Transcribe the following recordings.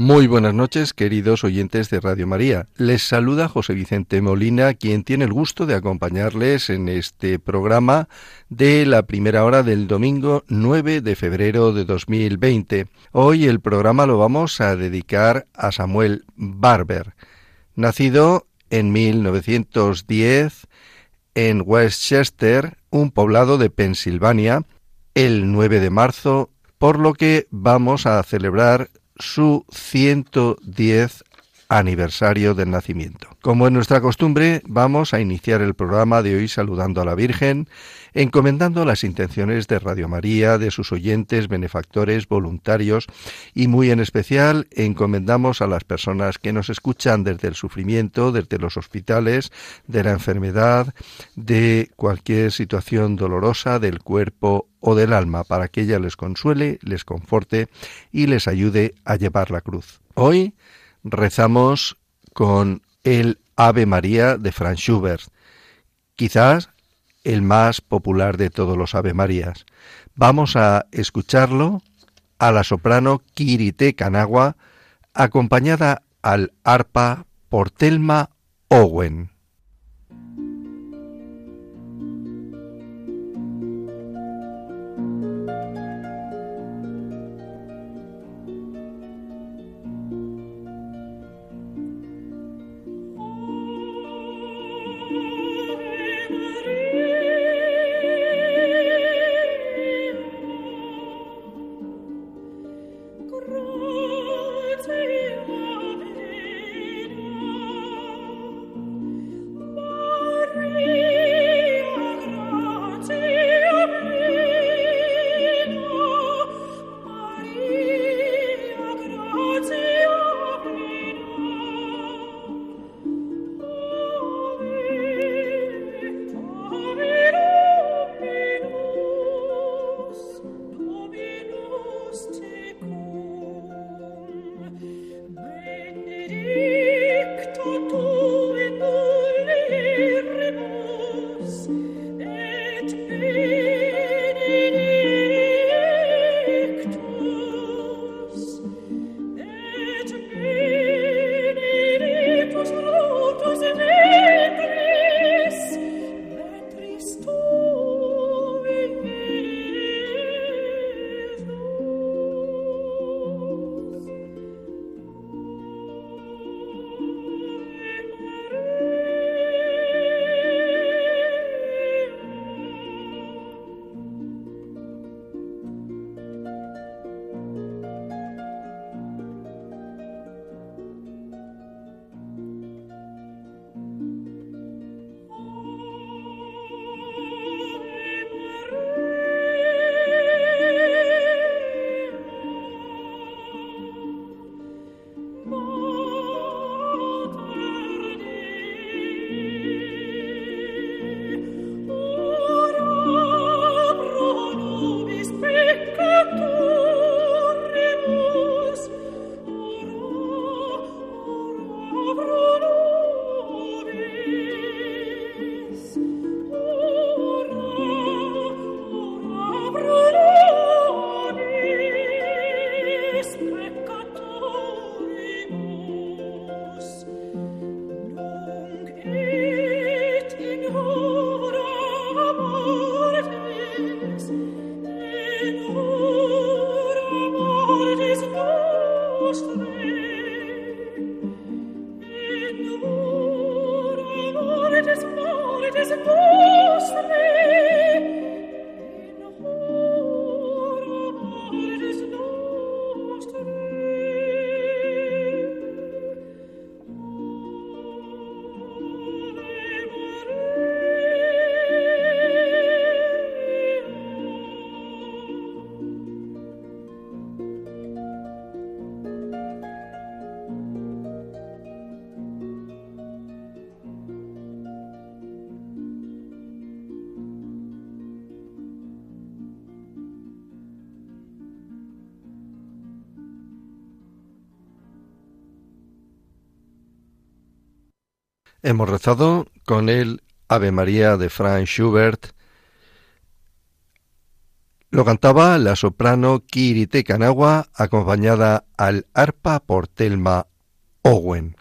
Muy buenas noches, queridos oyentes de Radio María. Les saluda José Vicente Molina, quien tiene el gusto de acompañarles en este programa de la primera hora del domingo 9 de febrero de 2020. Hoy el programa lo vamos a dedicar a Samuel Barber, nacido en 1910 en Westchester, un poblado de Pensilvania, el 9 de marzo, por lo que vamos a celebrar su 110 aniversario del nacimiento. Como es nuestra costumbre, vamos a iniciar el programa de hoy saludando a la Virgen, encomendando las intenciones de Radio María, de sus oyentes, benefactores, voluntarios y muy en especial encomendamos a las personas que nos escuchan desde el sufrimiento, desde los hospitales, de la enfermedad, de cualquier situación dolorosa del cuerpo o del alma, para que ella les consuele, les conforte y les ayude a llevar la cruz. Hoy rezamos con el Ave María de Franz Schubert, quizás el más popular de todos los Ave Marías. Vamos a escucharlo a la soprano Kirite Kanagua, acompañada al arpa por Telma Owen. Hemos rezado con el Ave María de Franz Schubert. Lo cantaba la soprano Kirite Kanawa, acompañada al arpa por Telma Owen.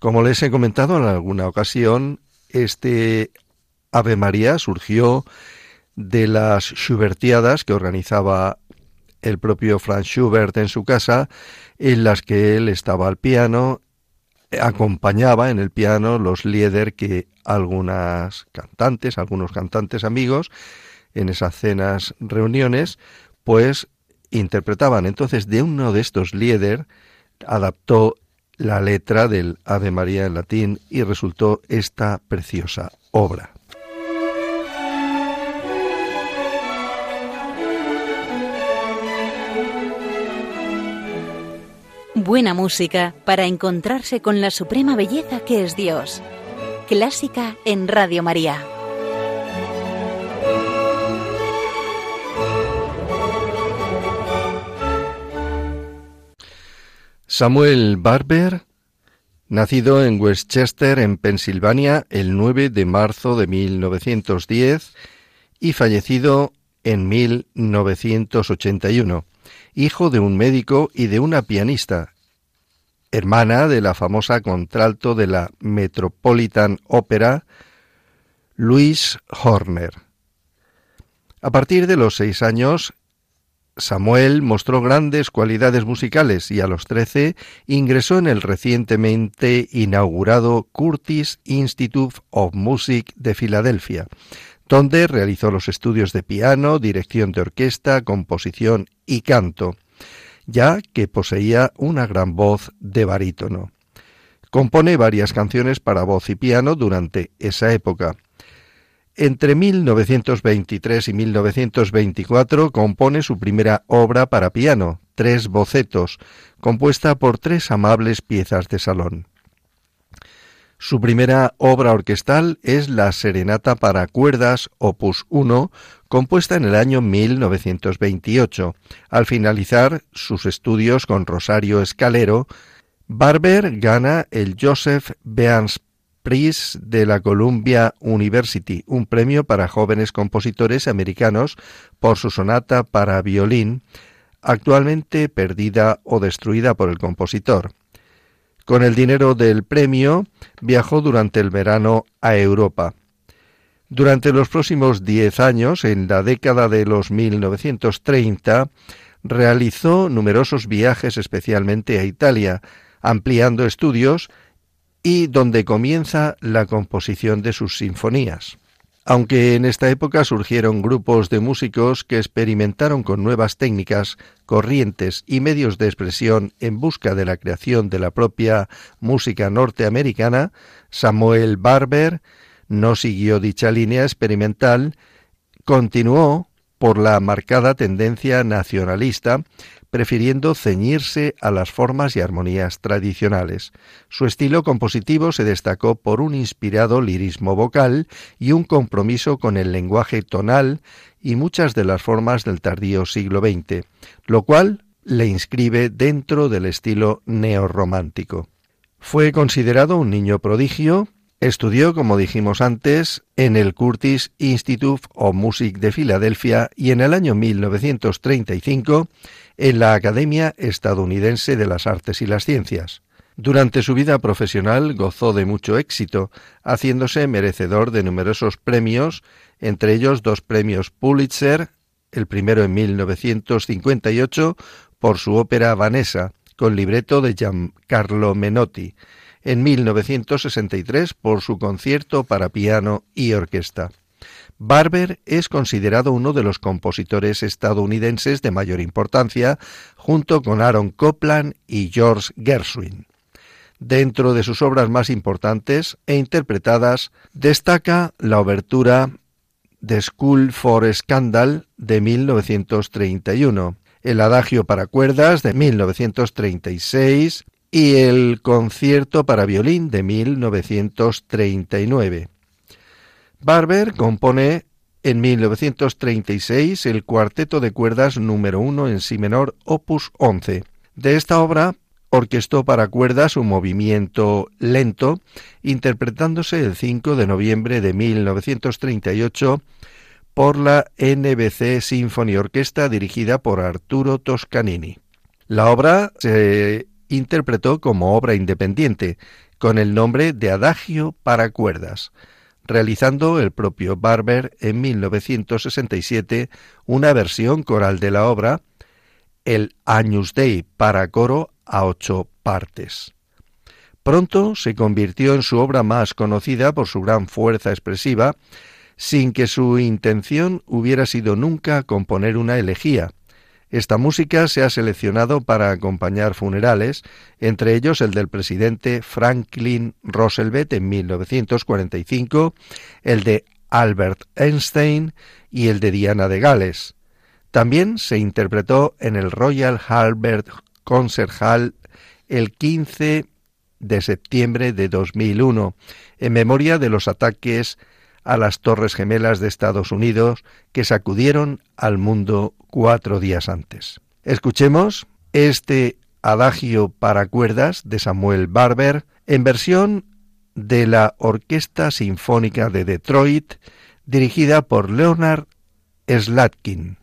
Como les he comentado en alguna ocasión, este Ave María surgió de las Schubertiadas que organizaba el propio Franz Schubert en su casa, en las que él estaba al piano acompañaba en el piano los lieder que algunas cantantes, algunos cantantes amigos, en esas cenas, reuniones, pues interpretaban. Entonces, de uno de estos lieder adaptó la letra del Ave María en latín y resultó esta preciosa obra. Buena música para encontrarse con la suprema belleza que es Dios. Clásica en Radio María. Samuel Barber, nacido en Westchester, en Pensilvania, el 9 de marzo de 1910 y fallecido en 1981 hijo de un médico y de una pianista, hermana de la famosa contralto de la Metropolitan Opera, Louise Horner. A partir de los seis años, Samuel mostró grandes cualidades musicales y a los trece ingresó en el recientemente inaugurado Curtis Institute of Music de Filadelfia, donde realizó los estudios de piano, dirección de orquesta, composición y canto, ya que poseía una gran voz de barítono. Compone varias canciones para voz y piano durante esa época. Entre 1923 y 1924 compone su primera obra para piano, Tres bocetos, compuesta por tres amables piezas de salón. Su primera obra orquestal es la Serenata para cuerdas opus 1, compuesta en el año 1928. Al finalizar sus estudios con Rosario Escalero, Barber gana el Joseph Beans Prize de la Columbia University, un premio para jóvenes compositores americanos por su sonata para violín, actualmente perdida o destruida por el compositor. Con el dinero del premio viajó durante el verano a Europa. Durante los próximos diez años, en la década de los 1930, realizó numerosos viajes especialmente a Italia, ampliando estudios y donde comienza la composición de sus sinfonías. Aunque en esta época surgieron grupos de músicos que experimentaron con nuevas técnicas, corrientes y medios de expresión en busca de la creación de la propia música norteamericana, Samuel Barber no siguió dicha línea experimental, continuó por la marcada tendencia nacionalista prefiriendo ceñirse a las formas y armonías tradicionales. Su estilo compositivo se destacó por un inspirado lirismo vocal y un compromiso con el lenguaje tonal y muchas de las formas del tardío siglo XX, lo cual le inscribe dentro del estilo neorromántico. Fue considerado un niño prodigio, Estudió, como dijimos antes, en el Curtis Institute of Music de Filadelfia y en el año 1935 en la Academia Estadounidense de las Artes y las Ciencias. Durante su vida profesional gozó de mucho éxito, haciéndose merecedor de numerosos premios, entre ellos dos premios Pulitzer, el primero en 1958 por su ópera Vanessa, con libreto de Giancarlo Menotti, en 1963 por su concierto para piano y orquesta. Barber es considerado uno de los compositores estadounidenses de mayor importancia, junto con Aaron Copland y George Gershwin. Dentro de sus obras más importantes e interpretadas, destaca la obertura The School for Scandal de 1931, el Adagio para cuerdas de 1936 y el Concierto para violín de 1939. Barber compone en 1936 el cuarteto de cuerdas número uno en si menor, opus 11. De esta obra orquestó para cuerdas un movimiento lento, interpretándose el 5 de noviembre de 1938 por la NBC Symphony Orquesta dirigida por Arturo Toscanini. La obra se interpretó como obra independiente, con el nombre de Adagio para cuerdas, realizando el propio Barber en 1967 una versión coral de la obra, el Agnus Dei para coro a ocho partes. Pronto se convirtió en su obra más conocida por su gran fuerza expresiva, sin que su intención hubiera sido nunca componer una elegía. Esta música se ha seleccionado para acompañar funerales, entre ellos el del presidente Franklin Roosevelt en 1945, el de Albert Einstein y el de Diana de Gales. También se interpretó en el Royal Albert Concert Hall el 15 de septiembre de 2001, en memoria de los ataques a las Torres Gemelas de Estados Unidos que sacudieron al mundo cuatro días antes. Escuchemos este adagio para cuerdas de Samuel Barber en versión de la Orquesta Sinfónica de Detroit dirigida por Leonard Slatkin.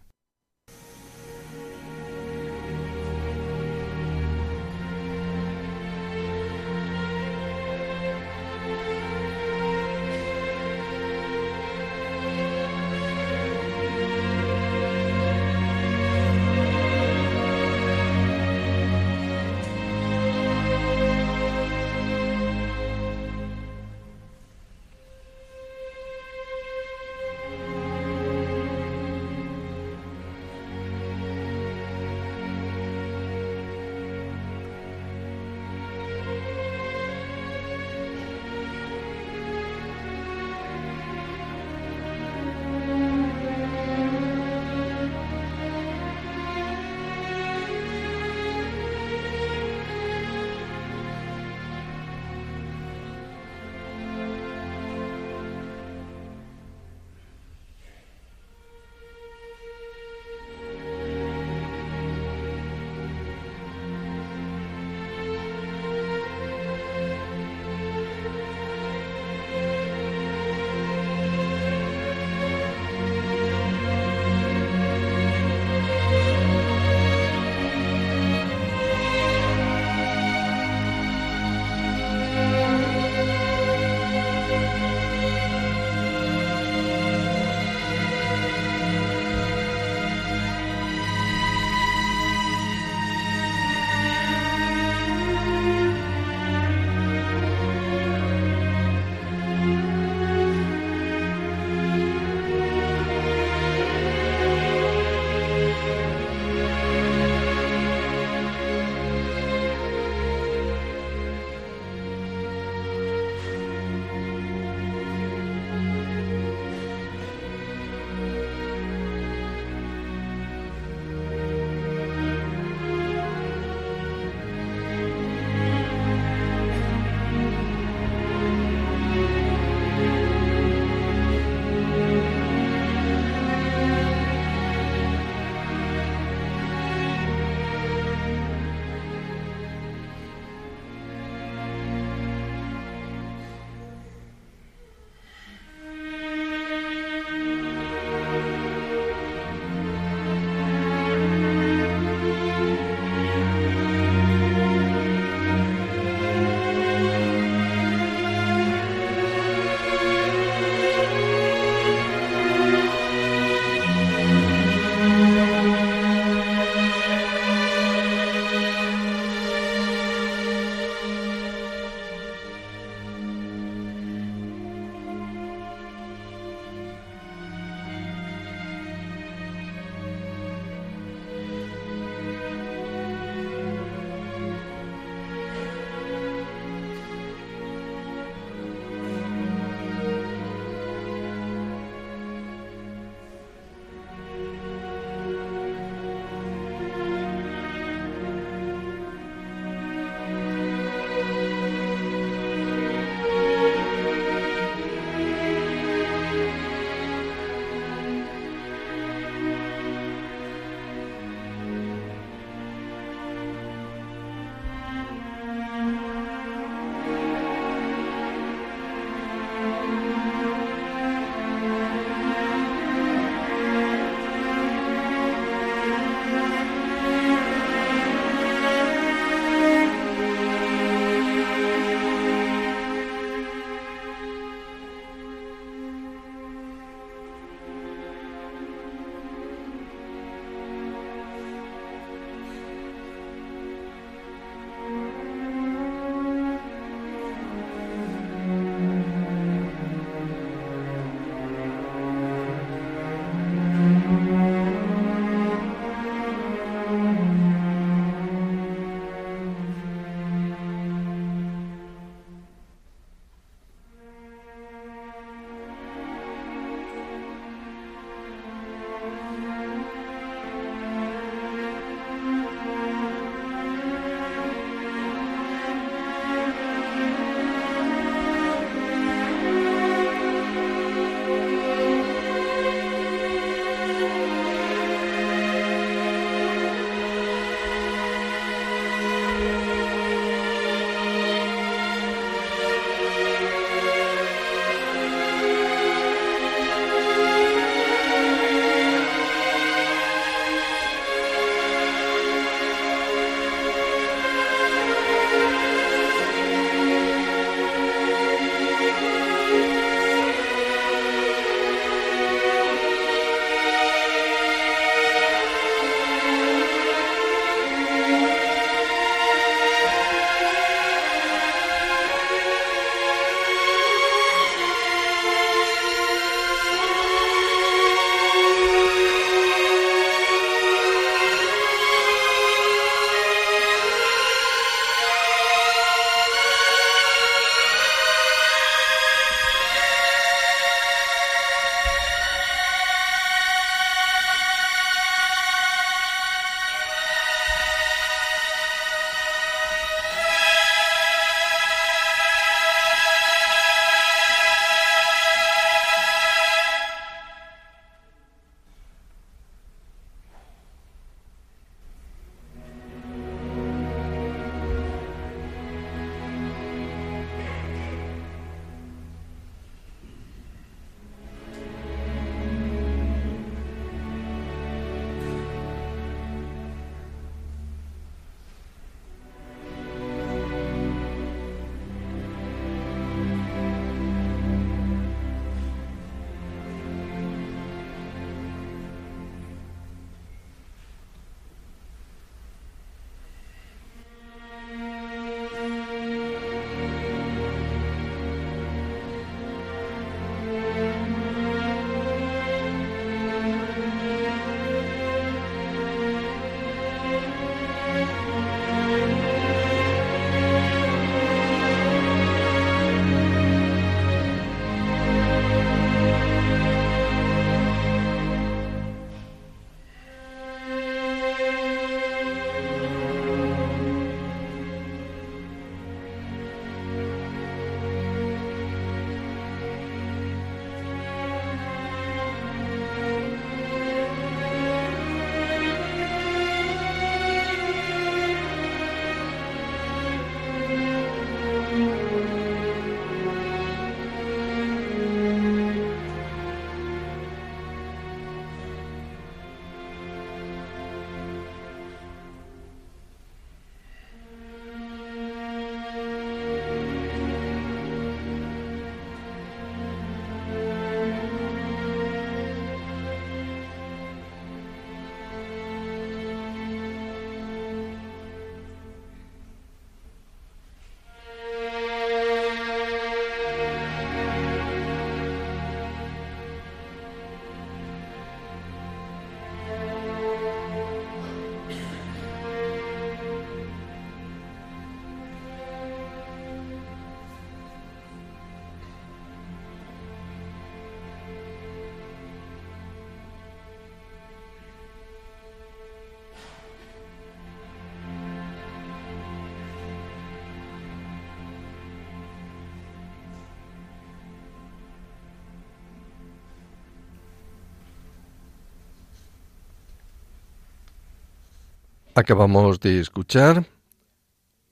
Acabamos de escuchar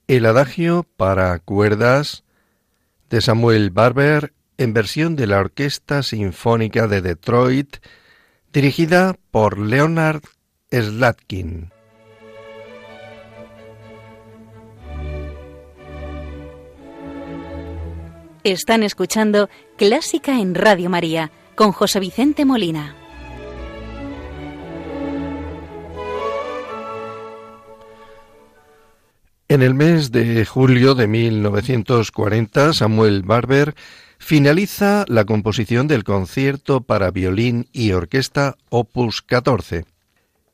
el adagio para cuerdas de Samuel Barber en versión de la Orquesta Sinfónica de Detroit, dirigida por Leonard Slatkin. Están escuchando Clásica en Radio María con José Vicente Molina. En el mes de julio de 1940, Samuel Barber finaliza la composición del concierto para violín y orquesta Opus 14.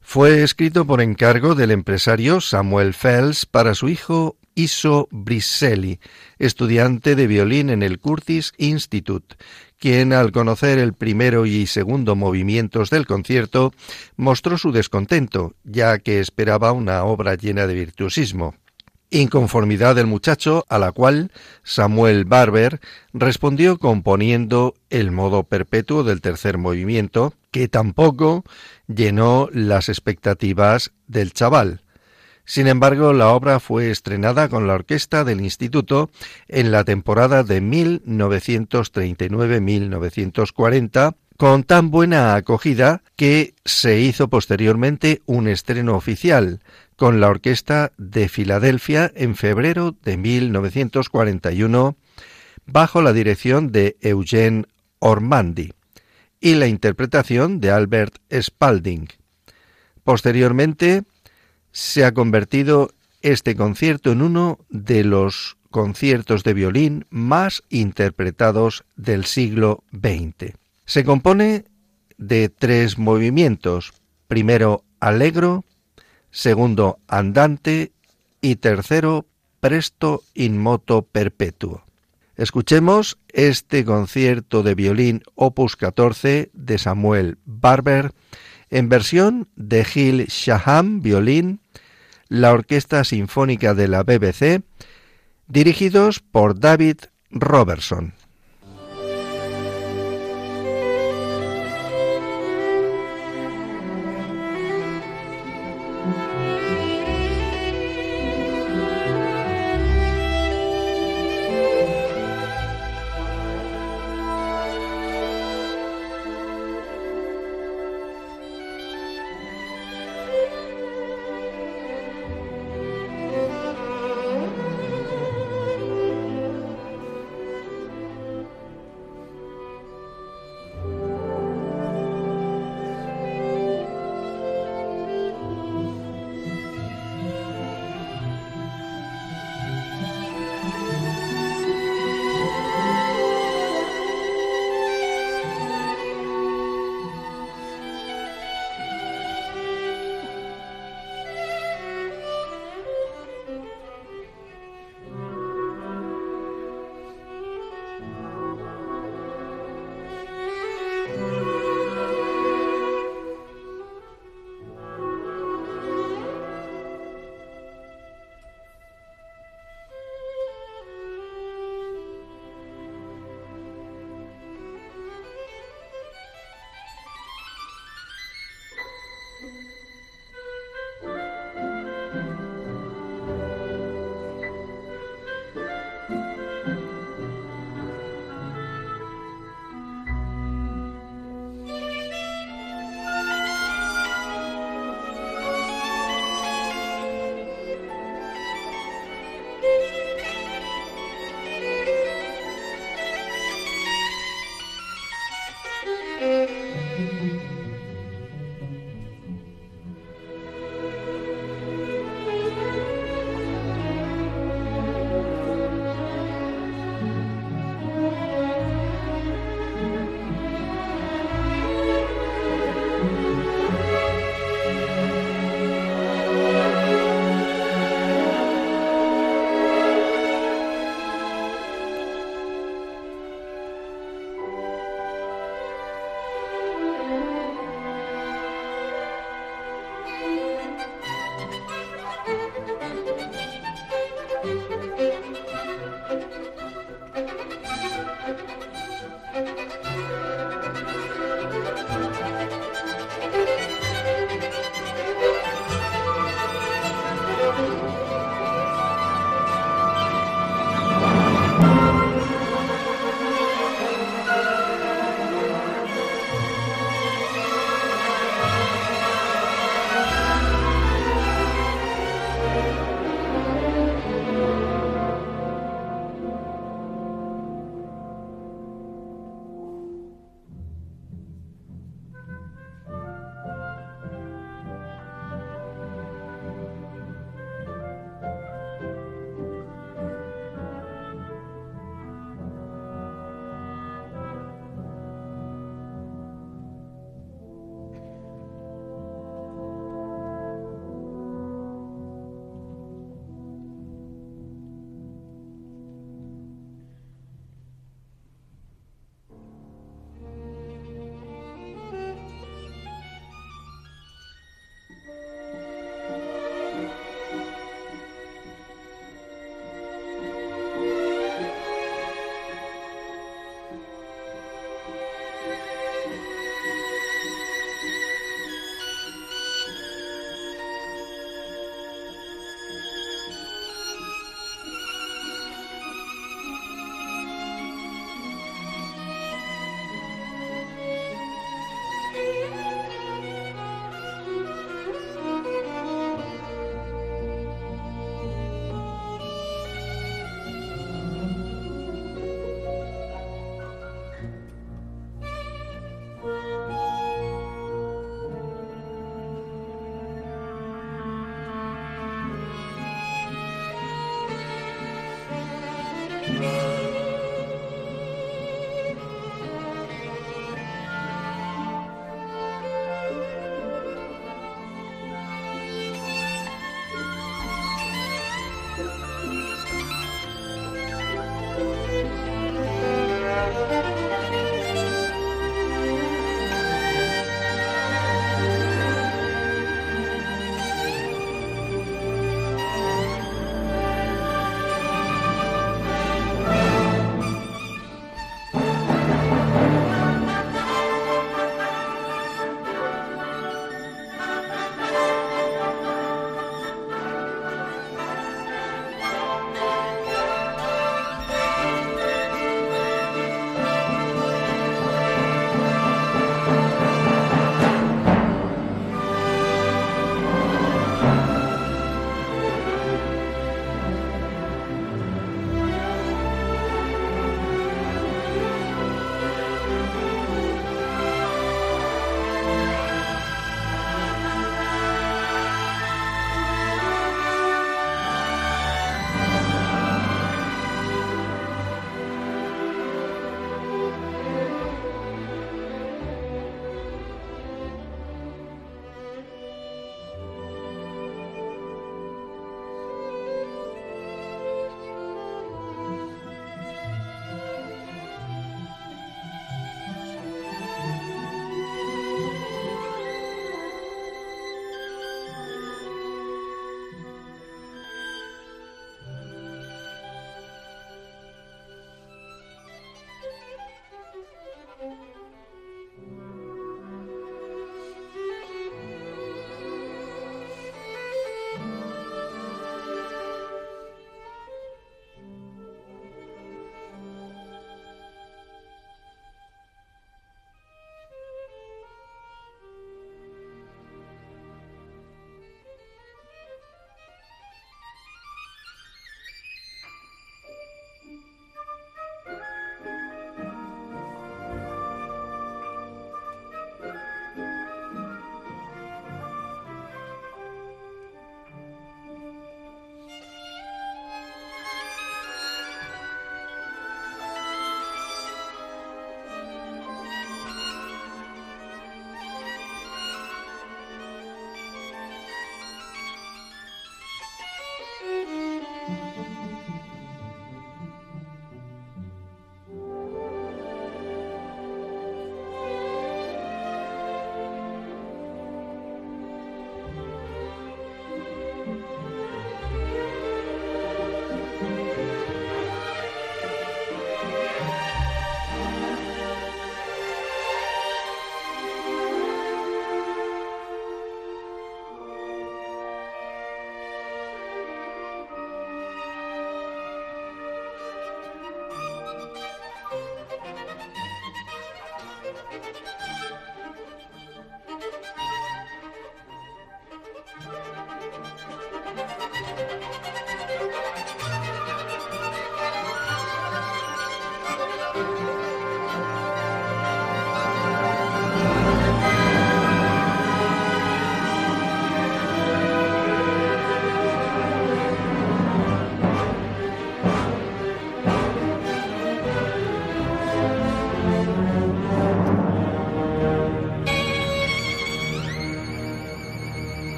Fue escrito por encargo del empresario Samuel Fels para su hijo Iso Briselli, estudiante de violín en el Curtis Institute, quien al conocer el primero y segundo movimientos del concierto mostró su descontento, ya que esperaba una obra llena de virtuosismo. Inconformidad del muchacho, a la cual Samuel Barber respondió componiendo el modo perpetuo del tercer movimiento, que tampoco llenó las expectativas del chaval. Sin embargo, la obra fue estrenada con la orquesta del Instituto en la temporada de 1939-1940 con tan buena acogida que se hizo posteriormente un estreno oficial, con la Orquesta de Filadelfia en febrero de 1941 bajo la dirección de Eugene Ormandy y la interpretación de Albert Spalding. Posteriormente se ha convertido este concierto en uno de los conciertos de violín más interpretados del siglo XX. Se compone de tres movimientos, primero allegro, segundo andante y tercero presto in moto perpetuo. Escuchemos este concierto de violín opus 14 de Samuel Barber en versión de Gil Shaham violín, la Orquesta Sinfónica de la BBC, dirigidos por David Robertson.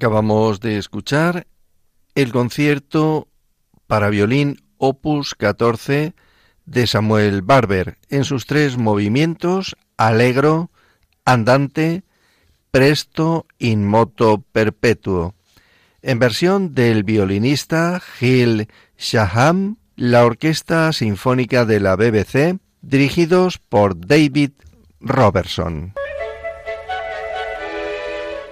Acabamos de escuchar el concierto para violín opus 14 de Samuel Barber en sus tres movimientos alegro, andante, presto in moto perpetuo. En versión del violinista Gil Shaham, la Orquesta Sinfónica de la BBC, dirigidos por David Robertson.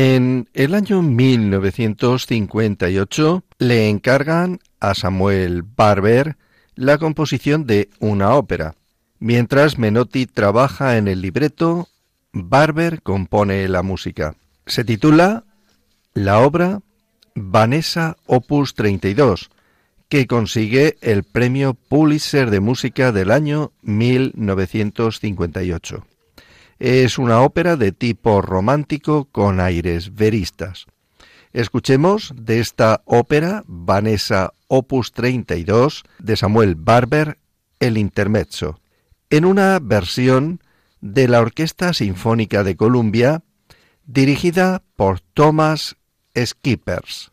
En el año 1958 le encargan a Samuel Barber la composición de una ópera. Mientras Menotti trabaja en el libreto, Barber compone la música. Se titula la obra Vanessa Opus 32, que consigue el premio Pulitzer de Música del año 1958. Es una ópera de tipo romántico con aires veristas. Escuchemos de esta ópera Vanessa Opus 32 de Samuel Barber el intermezzo, en una versión de la Orquesta Sinfónica de Columbia dirigida por Thomas Skippers.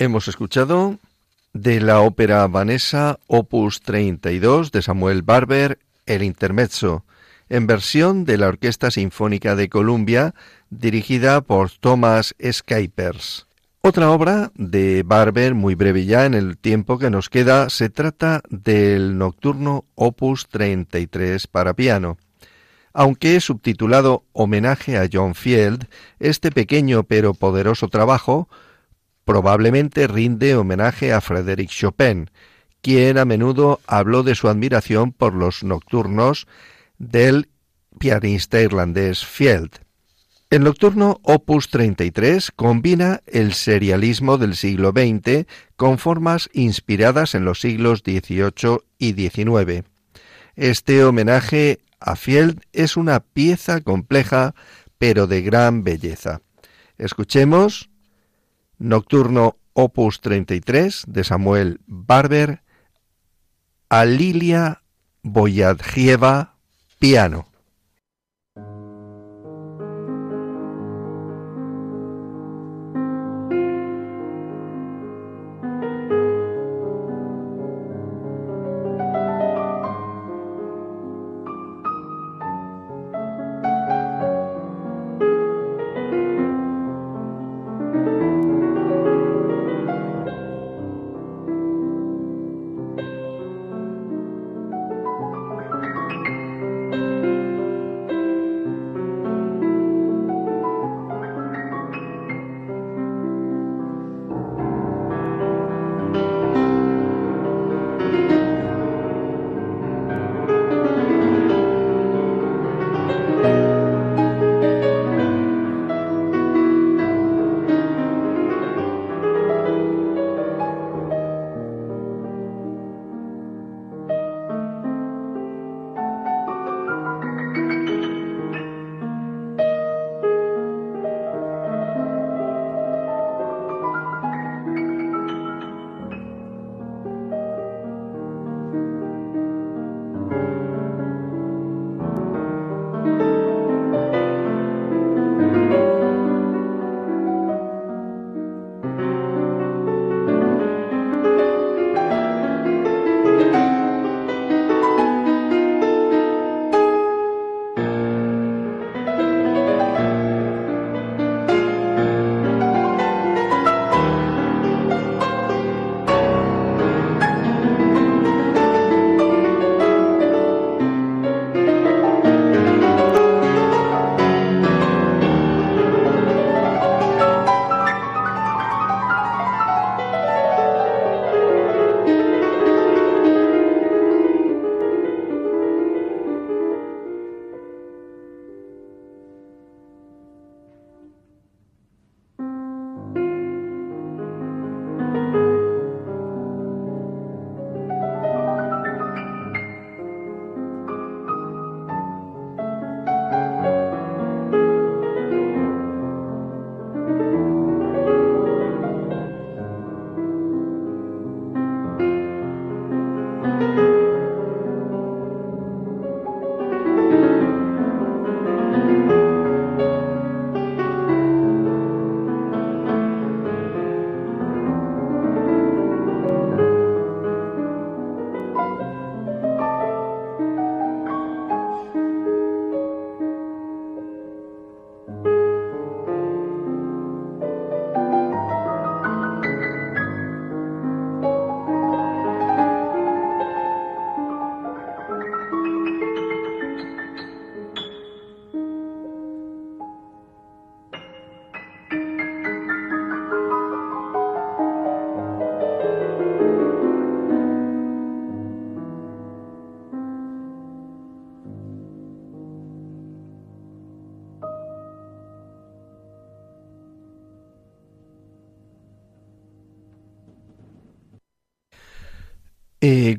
Hemos escuchado de la ópera Vanessa Opus 32 de Samuel Barber, El Intermezzo, en versión de la Orquesta Sinfónica de Columbia, dirigida por Thomas Skypers. Otra obra de Barber, muy breve ya en el tiempo que nos queda, se trata del Nocturno Opus 33 para piano. Aunque subtitulado Homenaje a John Field, este pequeño pero poderoso trabajo probablemente rinde homenaje a Frédéric Chopin, quien a menudo habló de su admiración por los nocturnos del pianista irlandés Field. El nocturno Opus 33 combina el serialismo del siglo XX con formas inspiradas en los siglos XVIII y XIX. Este homenaje a Field es una pieza compleja pero de gran belleza. Escuchemos Nocturno Opus 33 de Samuel Barber a Lilia Boyadjieva, piano.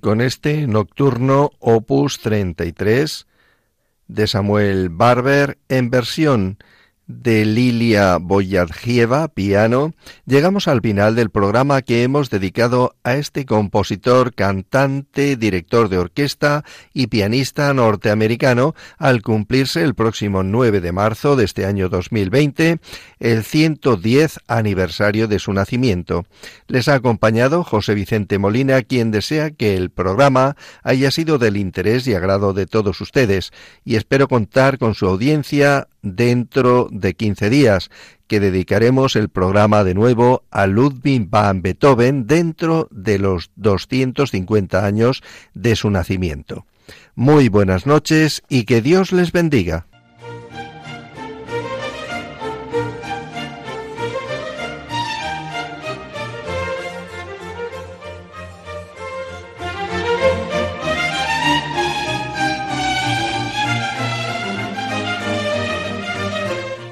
Con este nocturno opus 33 de Samuel Barber en versión de Lilia Boyadjieva, piano, llegamos al final del programa que hemos dedicado a este compositor, cantante, director de orquesta y pianista norteamericano al cumplirse el próximo 9 de marzo de este año 2020 el 110 aniversario de su nacimiento. Les ha acompañado José Vicente Molina, quien desea que el programa haya sido del interés y agrado de todos ustedes y espero contar con su audiencia dentro de 15 días, que dedicaremos el programa de nuevo a Ludwig van Beethoven dentro de los 250 años de su nacimiento. Muy buenas noches y que Dios les bendiga.